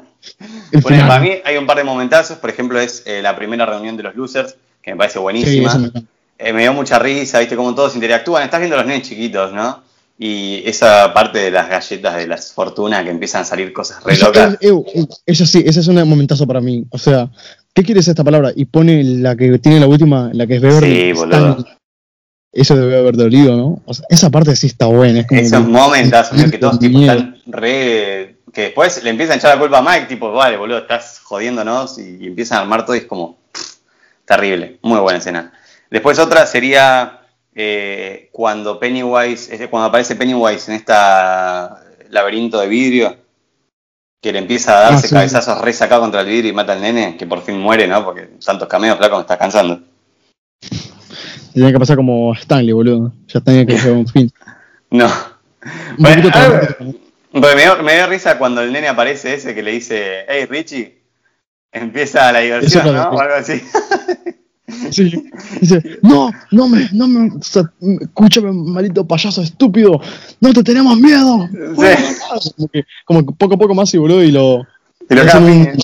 El Bueno, para mí hay un par de momentazos, por ejemplo, es eh, la primera reunión de los losers, que me parece buenísima. me. Eh, me dio mucha risa, viste cómo todos interactúan. Estás viendo los nenes chiquitos, ¿no? Y esa parte de las galletas de las fortunas que empiezan a salir cosas re Eso, locas. eh, eh, eh, eso sí, ese es un momentazo para mí. O sea, ¿qué quiere decir esta palabra? Y pone la que tiene la última, la que es Beverly. Sí, boludo. Eso debe haber dolido, ¿no? O sea, esa parte sí está buena. Es como Esos que- que todos tipo, están re. que después le empiezan a echar la culpa a Mike, tipo, vale, boludo, estás jodiéndonos y, y empiezan a armar todo y es como. pff, terrible. Muy buena escena. Después otra sería eh, cuando Pennywise. es cuando aparece Pennywise en esta laberinto de vidrio. Que le empieza a darse Ah, sí. cabezazos re sacados contra el vidrio y mata al nene, que por fin muere, ¿no? Porque tantos cameos, flaco, me está cansando. Tenía que pasar como Stanley, boludo. Ya tenía que llegar a un fin. No. Un Bueno, me, me dio risa cuando el nene aparece ese que le dice, hey Richie, empieza la diversión, ¿no? O algo así. Sí. Dice, no, no me, no me, o sea, escúchame, maldito payaso estúpido, no te tenemos miedo. Como que, como que poco a poco más y boludo, y lo, Y lo un-.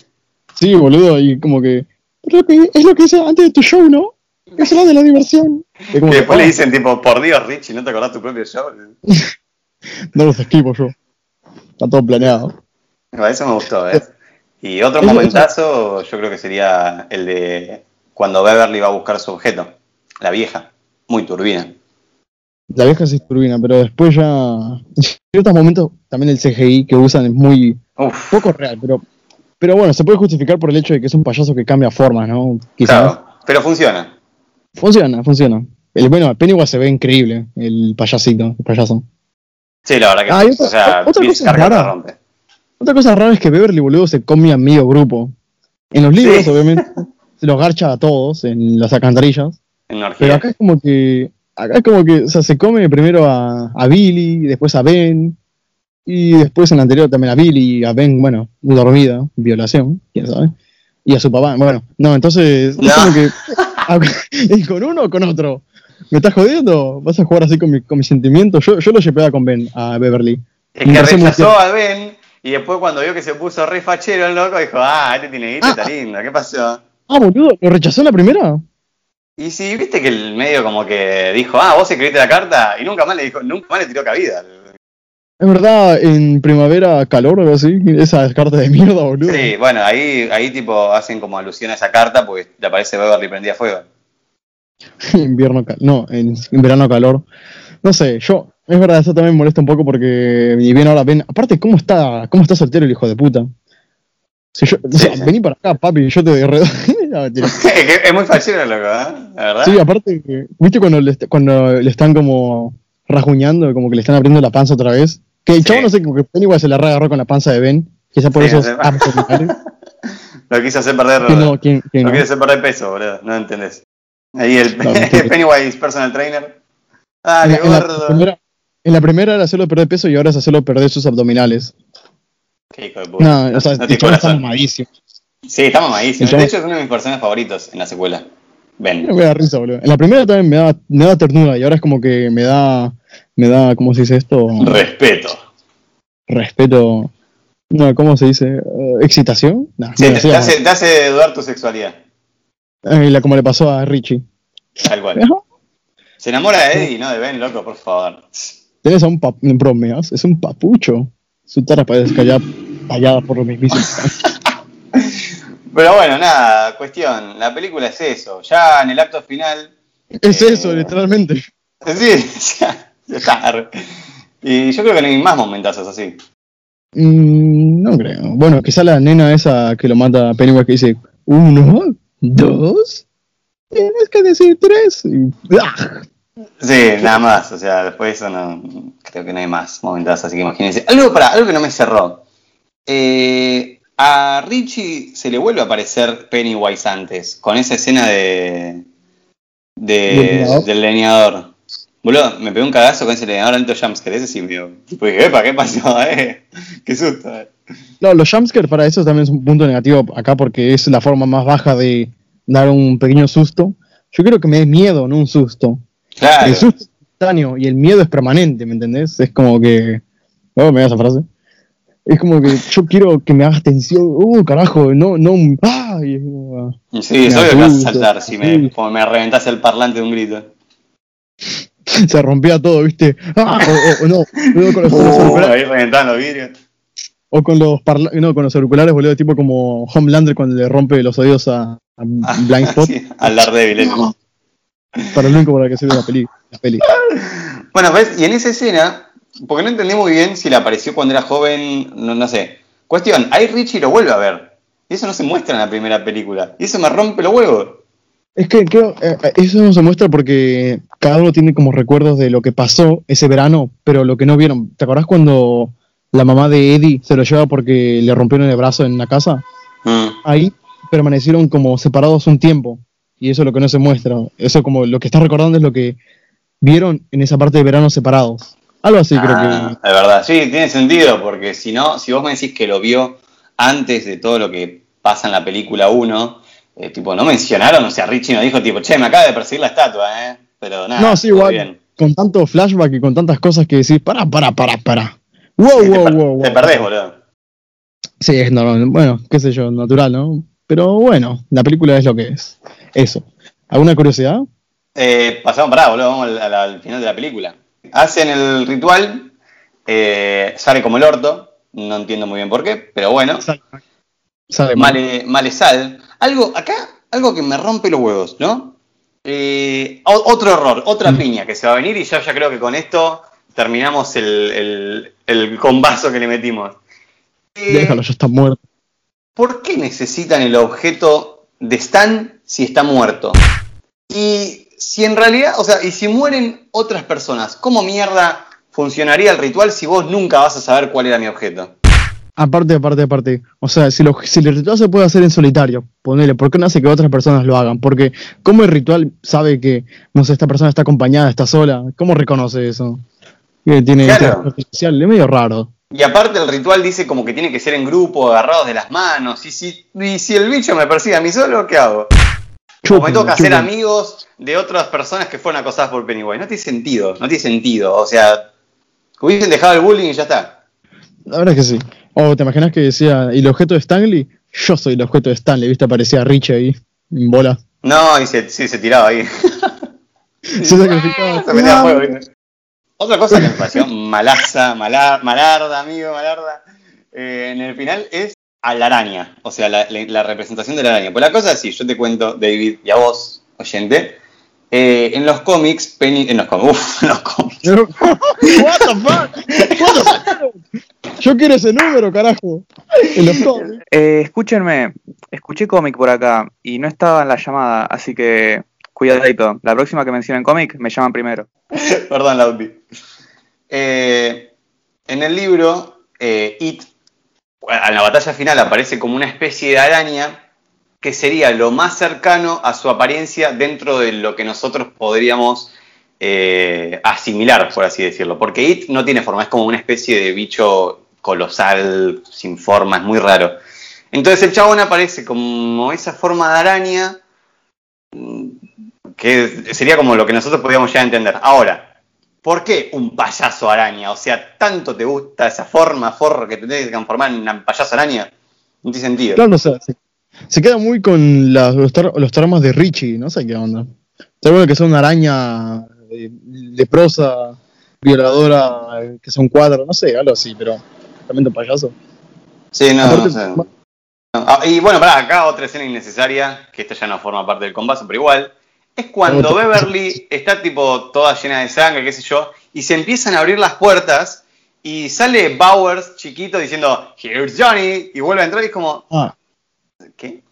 Sí, boludo, y como que. Es lo que, es lo que hice antes de tu show, ¿no? Es lo de la diversión. Y como Y que, después le ah, dicen tipo, por Dios Richie, ¿no te acordás tu propio show? No los esquivo yo. Está todo planeado. Eso me gustó, ¿eh? Y otro momentazo yo creo que sería el de cuando Beverly va a buscar su objeto, la vieja, muy turbina. La vieja sí es turbina, pero después ya. En otros momentos también el CGI que usan es muy. Uf, poco real, pero. Pero bueno, se puede justificar por el hecho de que es un payaso que cambia formas, ¿no? Quizás. claro, pero funciona. Funciona, funciona. El, bueno, Pennywise se ve increíble, el payasito, el payaso. Sí, la verdad que Ah, sí. otra- o sea, otra Bill cosa rara. Otra cosa rara es que Beverly, boludo, se come a medio grupo. En los libros, Sí. obviamente, se los garcha a todos en las alcantarillas. En orgía. Pero acá es como que. Acá es como que. O sea, se come primero a, a Billy, después a Ben. Y después en la anterior también a Billy, a Ben, bueno, dormida, violación, quién sabe. Y a su papá. Bueno, no, entonces. Es No. como que. ah, ¿Y con uno o con otro? ¿Me estás jodiendo? ¿Vas a jugar así con, mi, con mis sentimientos? Yo, yo lo llevé con Ben, a Beverly. Es que rechazó a Ben y después cuando vio que se puso re fachero el loco dijo, ah, este tiene guita, Ah, está lindo, ¿qué pasó? Ah, boludo, ¿lo rechazó en la primera? Y si viste que el medio como que dijo, ah, vos escribiste la carta y nunca más le dijo, nunca más le tiró cabida. Es verdad, en primavera calor o algo así, esa carta de mierda, boludo. Sí, bueno, ahí, ahí tipo hacen como alusión a esa carta porque te aparece Beverly prendía fuego. Invierno no, en, verano calor. No sé, yo, es verdad, eso también me molesta un poco porque y bien ahora ven, aparte, ¿cómo está, cómo está soltero el hijo de puta? Si yo, o sea, Sí, vení para acá, papi, yo te redo. No, es muy fachero, loco, ¿eh? La verdad. Sí, aparte, ¿viste cuando le, cuando le están como rajuñando, como que le están abriendo la panza otra vez? Que el Sí. chavo, no sé, como que Pennywise se la reagarró con la panza de Ben, quizá por Sí, esos no sé. abdominales. Lo quise hacer perder, Que no, ¿quién, quién lo no? quise hacer perder peso, boludo. No entendés. Ahí el, No, no. Pennywise personal trainer. En la gordo. primera, en la primera era hacerlo perder peso y ahora es hacerlo perder sus abdominales. Qué hijo de puta. No, o sea, no está corazón. mamadísimo. Sí, está mamadísimo. De hecho, es uno de mis personajes favoritos en la secuela. Ben. Me da risa, boludo. En la primera también me da, me da ternura y ahora es como que me da, me da, ¿cómo se dice esto? Respeto. Respeto. No, ¿cómo se dice? Eh, ¿Excitación? No, Sí, te, hace, te hace dudar tu sexualidad. Eh, la- como le pasó a Richie. Tal cual. Se enamora de Eddie, no de Ben, loco, por favor. Tenés a un pap bromeas, es un papucho. Su tara parece que haya tallada por lo mismísimo. Pero bueno, nada, cuestión. La película es eso. Ya en el acto final. es Eh, eso, literalmente. Sí, ya. Y yo creo que no hay más momentazos así. Mm, no creo. Bueno, quizá la nena esa que lo mata a Pennywise que dice, uno, dos, tienes que decir tres. Y, ¡ah! Sí, nada más. O sea, después de eso no. Creo que no hay más momentazos, así que imagínense. Algo para, algo que no me cerró. Eh, a Richie se le vuelve a aparecer Pennywise antes, con esa escena de. ¿Del de leñador? del leñador. Boludo, me pegó un cagazo con ese leñador alto jumpscare. Ese sí me dio. Tipo, dije, epa, ¿qué pasó? Eh? Qué susto. eh. No, los jumpscares para eso también es un punto negativo acá porque es la forma más baja de dar un pequeño susto. Yo quiero que me dé miedo, no un susto. Claro. El susto es instantáneo y el miedo es permanente, ¿me entendés? Es como que. Oh, me da esa frase. Es como que yo quiero que me hagas tensión. Uh, carajo, no, no. un- ¡Ah! Y es como, ah. Sí, es obvio que vas a saltar si me, como me reventás el parlante de un grito. Se rompía todo, ¿viste? ¡Ah! O, no, luego con los, auriculares, ahí reventando vidrios. o con los, parla- no, con los auriculares, boludo, tipo como Homelander cuando le rompe los oídos a, a Blind Spot. Sí, al Daredevil. eh. Para lo único para que sirve la peli. La peli. Bueno, ¿ves? Y en esa escena, porque no entendí muy bien si le apareció cuando era joven, no, no sé. Cuestión, ahí Richie lo vuelve a ver. Y eso no se muestra en la primera película. Y eso me rompe los huevos. Es que creo, eh, eh, eso no se muestra porque cada uno tiene como recuerdos de lo que pasó ese verano, pero lo que no vieron. ¿Te acordás cuando la mamá de Eddie se lo lleva porque le rompieron el brazo en la casa? Mm. Ahí permanecieron como separados un tiempo. Y eso es lo que no se muestra. Eso como lo que estás recordando es lo que vieron en esa parte de verano separados. Algo así creo Ah, que... De verdad, sí, tiene sentido, porque si no, si vos me decís que lo vio antes de todo lo que pasa en la película 1, eh, tipo, no mencionaron, o sea, Richie no dijo, tipo, che, me acaba de perseguir la estatua, ¿eh? Pero nada, no, sí, igual. bien. Con tanto flashback y con tantas cosas que decís, para, para, para, para. Wow, Sí, te, wow, wow, te wow. perdés, boludo. Sí, es normal. Bueno, qué sé yo, natural, ¿no? Pero bueno, la película es lo que es. Eso. ¿Alguna curiosidad? Eh, pasamos para, boludo, vamos al, al- al final de la película. Hacen el ritual, eh, sale como el orto, no entiendo muy bien por qué, pero bueno, Sale mal. male, male sal. Algo, acá, algo que me rompe los huevos, ¿no? Eh, otro error, otra Mm. piña que se va a venir y ya, ya creo que con esto terminamos el, el, el combazo que le metimos. Eh, Déjalo, ya está muerto. ¿Por qué necesitan el objeto de Stan si está muerto? Y si en realidad, o sea, y si mueren otras personas, ¿cómo mierda funcionaría el ritual si vos nunca vas a saber cuál era mi objeto? Aparte, aparte, aparte. O sea, si, lo, si el ritual se puede hacer en solitario, ponele, ¿por qué no hace que otras personas lo hagan? Porque, ¿cómo el ritual sabe que, no sé, esta persona está acompañada, está sola? ¿Cómo reconoce eso? Que tiene Claro. artificial, es medio raro. Y aparte el ritual dice como que tiene que ser en grupo, agarrados de las manos. Y si, y si el bicho me persigue a mí solo, ¿qué hago? Como me Chúpenlo, toca ser chúpenlo. amigos de otras personas que fueron acosadas por Pennywise. No tiene sentido, no tiene sentido. O sea, hubiesen dejado el bullying y ya está. La verdad es que sí. O te imaginas que decía, ¿y el objeto de Stanley? Yo soy el objeto de Stanley, ¿viste? Aparecía Richie ahí, en bola. No, y se, sí, se tiraba ahí. Se sacrificaba. Se metía a fuego, ¿viste? Otra cosa que me pareció malaza, malar, malarda, amigo, malarda, eh, en el final es a la araña, o sea, la, la- la representación de la araña. Pues la cosa es así, yo te cuento, David, y a vos, oyente, eh, en los cómics, Penny, en los cómics, uf, en los cómics, What the fuck? What the fuck? Yo quiero ese número, carajo. En los cómics. Eh, escúchenme, escuché cómic por acá y no estaba en la llamada, así que cuidadito. La próxima que mencionen cómic, me llaman primero. Perdón, Lauti. Eh, en el libro, eh, It, en la batalla final, aparece como una especie de araña que sería lo más cercano a su apariencia dentro de lo que nosotros podríamos eh, asimilar, por así decirlo. Porque It no tiene forma, es como una especie de bicho colosal, sin forma, es muy raro. Entonces el chabón aparece como esa forma de araña, mm, que sería como lo que nosotros podríamos ya entender. Ahora, ¿por qué un payaso araña? O sea, ¿tanto te gusta esa forma, forro, que te tenés que transformar en un payaso araña? No tiene sentido. Claro, o sea, se, se queda muy con las- los, tar- los de Richie, no sé qué onda. Está bueno que sea una araña eh, leprosa, violadora, eh, que sea un cuadro, no sé, algo así, pero realmente un payaso. Sí, no, Aparte, no sé. No. Ah, y bueno, pará, acá otra escena innecesaria, que esta ya no forma parte del combate, pero igual, es cuando Beverly está tipo toda llena de sangre, qué sé yo, y se empiezan a abrir las puertas y sale Bowers chiquito diciendo, Here's Johnny, y vuelve a entrar y es como, Ah, ¿qué?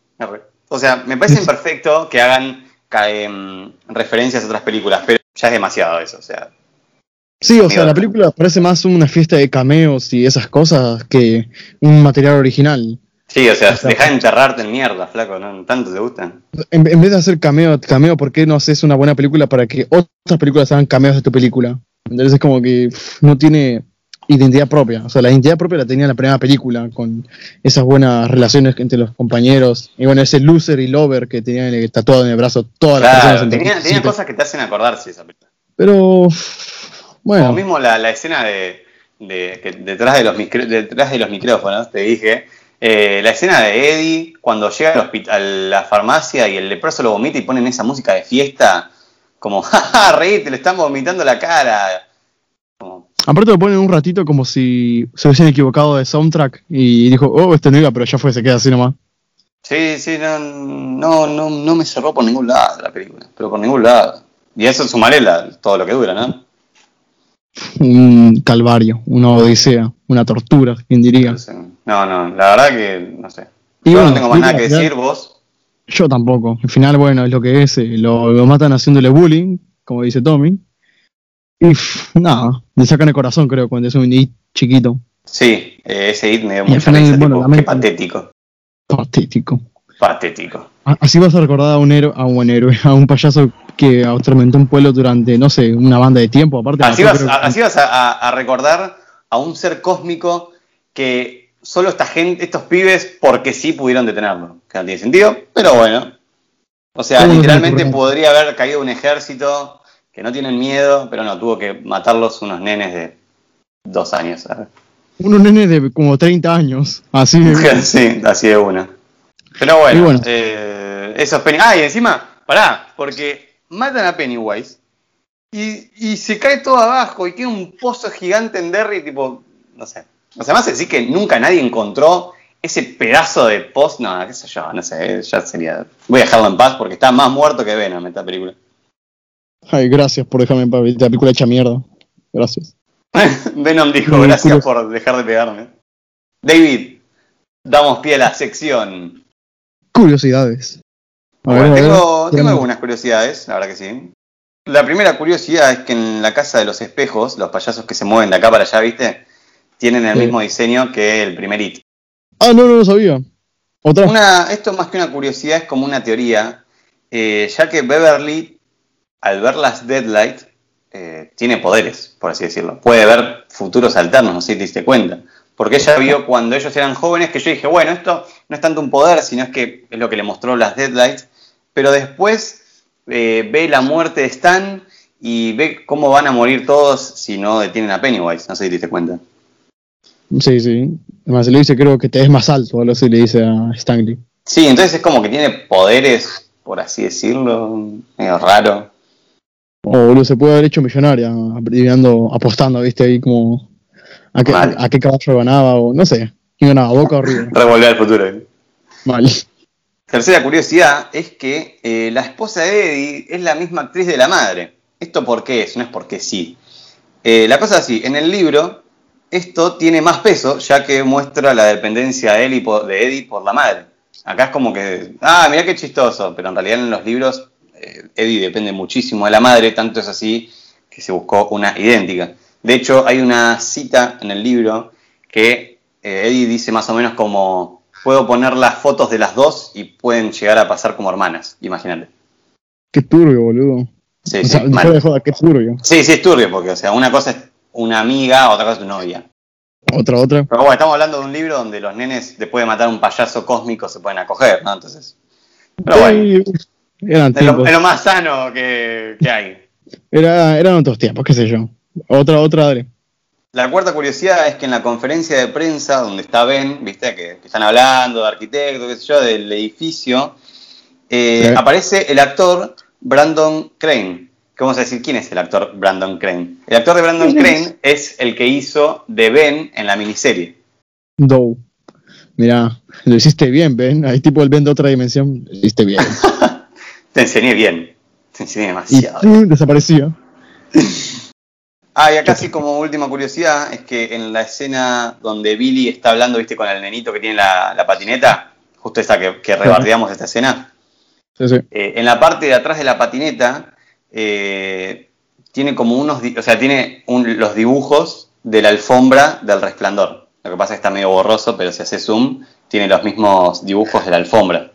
O sea, me parece imperfecto que hagan em, referencias a otras películas, pero ya es demasiado eso, o sea. sí, o sea, la película parece más una fiesta de cameos y esas cosas que un material original. Sí, o sea, O sea, deja de enterrarte en mierda, flaco, ¿no? Tanto te gustan. En, en vez de hacer cameo, cameo, ¿por qué no haces una buena película para que otras películas hagan cameos de tu película? Entonces es como que pff, no tiene identidad propia. O sea, la identidad propia la tenía en la primera película, con esas buenas relaciones entre los compañeros. Y bueno, ese loser y lover que tenían el- tatuado en el brazo todas las personas. tenía, tenía cosas que te hacen acordarse esa película. Pero, bueno, Como mismo la, la escena de, de- que detrás, de los micro- detrás de los micrófonos, te dije, eh, la escena de Eddie cuando llega al hospi- a la farmacia y el leproso lo vomita y ponen esa música de fiesta, como, jaja, reí, te le están vomitando la cara. Como, aparte lo ponen un ratito como si se hubiesen equivocado de soundtrack y dijo, oh, este no iba, pero ya fue, se queda así nomás. sí, sí, no, no, no, no me cerró por ningún lado la película, pero por ningún lado. Y eso sumaré la- todo lo que dura, ¿no? Un calvario, una odisea, una tortura, quien diría. No, no, la verdad que no sé. Y Yo bueno, no tengo más nada que decir, vos. Yo tampoco. Al final, bueno, es lo que es. eh, Lo, lo matan haciéndole bullying, como dice Tommy. Y nada, le sacan el corazón, creo, cuando es un niño chiquito. Sí, eh, ese hit me dio mucha final, risa, bueno, tipo, qué patético, Patético. patético. Así vas a recordar a un héroe, a un héroe, a un payaso que atormentó un pueblo durante, no sé, una banda de tiempo. Aparte, Así vas, creo así vas a recordar a un ser cósmico que solo esta gente, estos pibes, porque sí pudieron detenerlo. Que no tiene sentido, pero bueno. O sea, ¿Cómo no se me literalmente podría haber caído un ejército que no tienen miedo, pero no, tuvo que matarlos unos nenes de dos años. ¿sabes? unos nenes de como 30 años. Así de. Sí, así de una. Pero bueno, eh, eso es Pennywise. Ah, y encima, pará, porque matan a Pennywise y, y se cae todo abajo y queda un pozo gigante en Derry, tipo, no sé. O sea, más decir que nunca nadie encontró ese pedazo de post, no, qué sé yo, no sé, ya sería. Voy a dejarlo en paz porque está más muerto que Venom esta película. Ay, gracias por dejarme en paz. La película hecha mierda. Gracias. Venom dijo, gracias por dejar de pegarme. David, damos pie a la sección. Curiosidades. A Bueno, ver, a ver, tengo, tengo algunas curiosidades, la verdad que sí. La primera curiosidad es que en la casa de los espejos, los payasos que se mueven de acá para allá, ¿viste? Tienen el Sí. mismo diseño que el primer It. Ah, no, no lo sabía. Otra. Una, esto más que una curiosidad es como una teoría, eh, ya que Beverly, al ver las Deadlight, eh, tiene poderes, por así decirlo. Puede ver futuros alternos, no sé si te diste cuenta. Porque ella vio cuando ellos eran jóvenes que yo dije, bueno, esto no es tanto un poder, sino es que es lo que le mostró las Deadlights. Pero después eh, ve la muerte de Stan y ve cómo van a morir todos si no detienen a Pennywise. No sé si te diste cuenta. Sí, sí. Además, le dice, creo que te es más alto, o algo así le dice a Stanley. Sí, entonces es como que tiene poderes, por así decirlo, medio raro. O boludo, se puede haber hecho millonaria, apostando, viste, ahí como a qué, Mal. a qué caballo ganaba, o no sé, quién ganaba, Boca o. Revolver al futuro. Mal. Tercera curiosidad es que eh, la esposa de Eddie es la misma actriz de la madre. ¿Esto por qué es? No es porque sí. Eh, la cosa es así, en el libro esto tiene más peso ya que muestra la dependencia de, Ellie por- de Eddie por la madre. Acá es como que, ah, mirá qué chistoso, pero en realidad en los libros eh, Eddie depende muchísimo de la madre, tanto es así que se buscó una idéntica. De hecho, hay una cita en el libro que eh, Eddie dice más o menos como, puedo poner las fotos de las dos y pueden llegar a pasar como hermanas, imagínate. Qué turbio, boludo. Sí, o sí, sea, fuera de joda, qué turbio. sí, sí, es turbio, porque o sea, una cosa es una amiga, otra cosa es tu novia. Otra, otra. Pero bueno, estamos hablando de un libro donde los nenes, después de matar a un payaso cósmico, se pueden acoger, ¿no? Entonces, pero bueno, eran es lo, tiempos. es lo más sano que, que hay. Era, eran otros tiempos, qué sé yo. Otra, otra, dale. La cuarta curiosidad es que en la conferencia de prensa donde está Ben, viste, que, que están hablando de arquitecto, qué sé yo, del edificio, eh, aparece el actor Brandon Crane. ¿Qué vamos a decir? ¿Quién es el actor Brandon Crane? El actor de Brandon. Crane es el que hizo de Ben en la miniserie. Dow. Mirá, lo hiciste bien, Ben. Ahí tipo el Ben de otra dimensión. Lo hiciste bien. Te enseñé bien. Te enseñé y demasiado. ¡pum! desapareció. Ah, y acá sí como última curiosidad es que en la escena donde Billy está hablando, viste, con el nenito que tiene la, la patineta, justo esta que, que rebardeamos esta escena, Sí, sí. eh, en la parte de atrás de la patineta eh, tiene como unos, o sea, tiene un- los dibujos de la alfombra del resplandor. Lo que pasa es que está medio borroso, pero si hace zoom, tiene los mismos dibujos de la alfombra.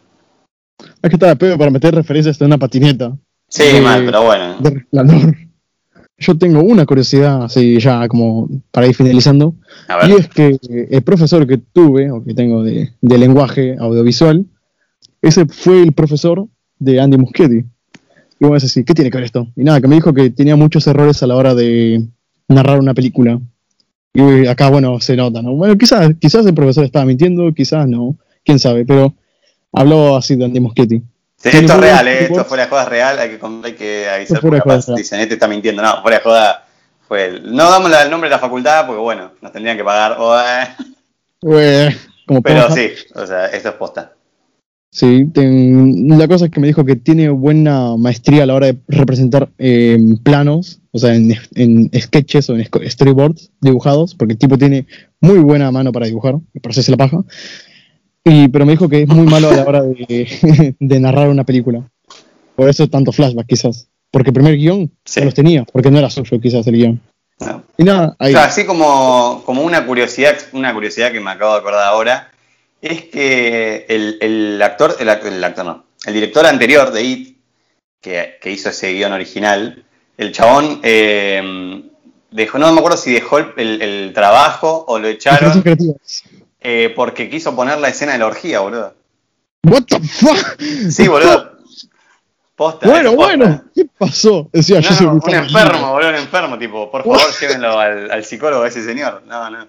Es que estaba pedo para meter referencias de una patineta. Sí, De- mal, pero bueno. De resplandor. Yo tengo una curiosidad, así ya como para ir finalizando. Y es que el profesor que tuve, o que tengo de, de lenguaje audiovisual, ese fue el profesor de Andy Muschietti. Y vos decís, ¿qué tiene que ver esto? Y nada, que me dijo que tenía muchos errores a la hora de narrar una película. Y acá, bueno, se nota, ¿no? Bueno, quizás, quizás el profesor estaba mintiendo, quizás no, quién sabe, pero habló así de Andy Muschietti. Sí, esto es real, eh, esto fuera de joda real, hay que, hay que avisar joda capaz dicen, este está mintiendo. No, fuera de joda fue el... No damos la- el nombre de la facultad porque, bueno, nos tendrían que pagar. eh, Eh, como pero sí, o sea, esto es posta. Sí, ten- la cosa es que me dijo que tiene buena maestría a la hora de representar eh, planos, o sea, en, en sketches o en storyboards dibujados, porque el tipo tiene muy buena mano para dibujar, para hacerse la paja. Y, pero me dijo que es muy malo a la hora de, de narrar una película. Por eso tanto flashback, quizás. Porque el primer guion Sí. no los tenía, porque no era suyo, quizás el guion. No. Y nada, ahí. O sea, así como, como una curiosidad, una curiosidad que me acabo de acordar ahora, es que el, el actor, el, act- el actor no, el director anterior de IT, que, que hizo ese guion original, el chabón eh, dejó, no me acuerdo si dejó el, el- trabajo o lo echaron eh, porque quiso poner la escena de la orgía, boludo. What the fuck? Sí, boludo. Posta, Bueno, es posta. bueno, ¿qué pasó? Decía, yo No, un enfermo, boludo, un enfermo, tipo, por favor, llévenlo al, al psicólogo a ese señor. No, no.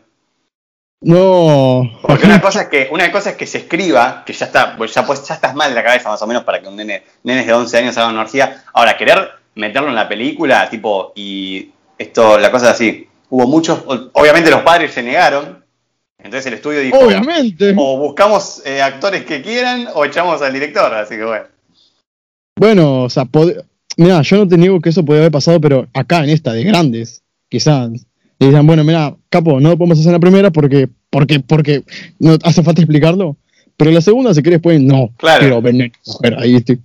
No. Porque una cosa es que, una cosa es que se escriba, que ya está, pues ya, pues, ya estás mal de la cabeza más o menos para que un nene, nenes de 11 años haga una orgía. Ahora, querer meterlo en la película, tipo, y esto, la cosa es así. Hubo muchos, obviamente los padres se negaron, entonces el estudio dijo, Obviamente. o buscamos eh, actores que quieran o echamos al director, así que bueno. Bueno, o sea, mira, yo no te niego que eso podría haber pasado, pero acá en esta de grandes, quizás. Le dicen, bueno, mira, capo, no lo podemos hacer en la primera porque, porque, porque no hace falta explicarlo. Pero en la segunda, si quieres, pues no. Claro. Quiero venir, ahí estoy.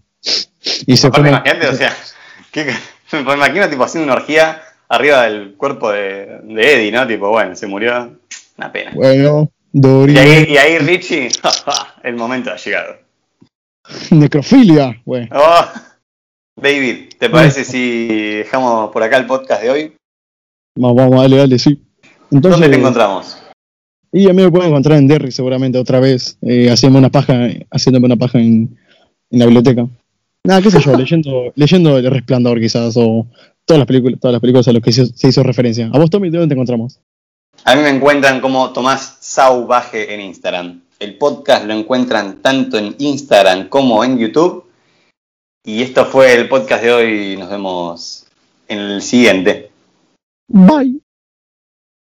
Y se fue. imagínate, o sea, ¿qué, me imagino tipo haciendo una orgía arriba del cuerpo de, de Eddie, ¿no? Tipo, bueno, se murió, una pena. Bueno, Y ahí, y ahí Richie, el momento ha llegado. necrofilia, güey. Oh, David, ¿te parece si dejamos por acá el podcast de hoy? Vamos, vamos, dale, dale, sí. Entonces, ¿Dónde te encontramos? Y a mí me pueden encontrar en Derry seguramente otra vez, eh, haciendo una paja, haciéndome una paja en, en la biblioteca. Nada, qué sé yo, leyendo, leyendo El Resplandor quizás, o todas las películas, todas las películas a las que se, se hizo referencia. A vos, Tommy, ¿de dónde te encontramos? A mí me encuentran como Tomás Sauvaje en Instagram. El podcast lo encuentran tanto en Instagram como en YouTube. Y esto fue el podcast de hoy. Nos vemos en el siguiente. Bye.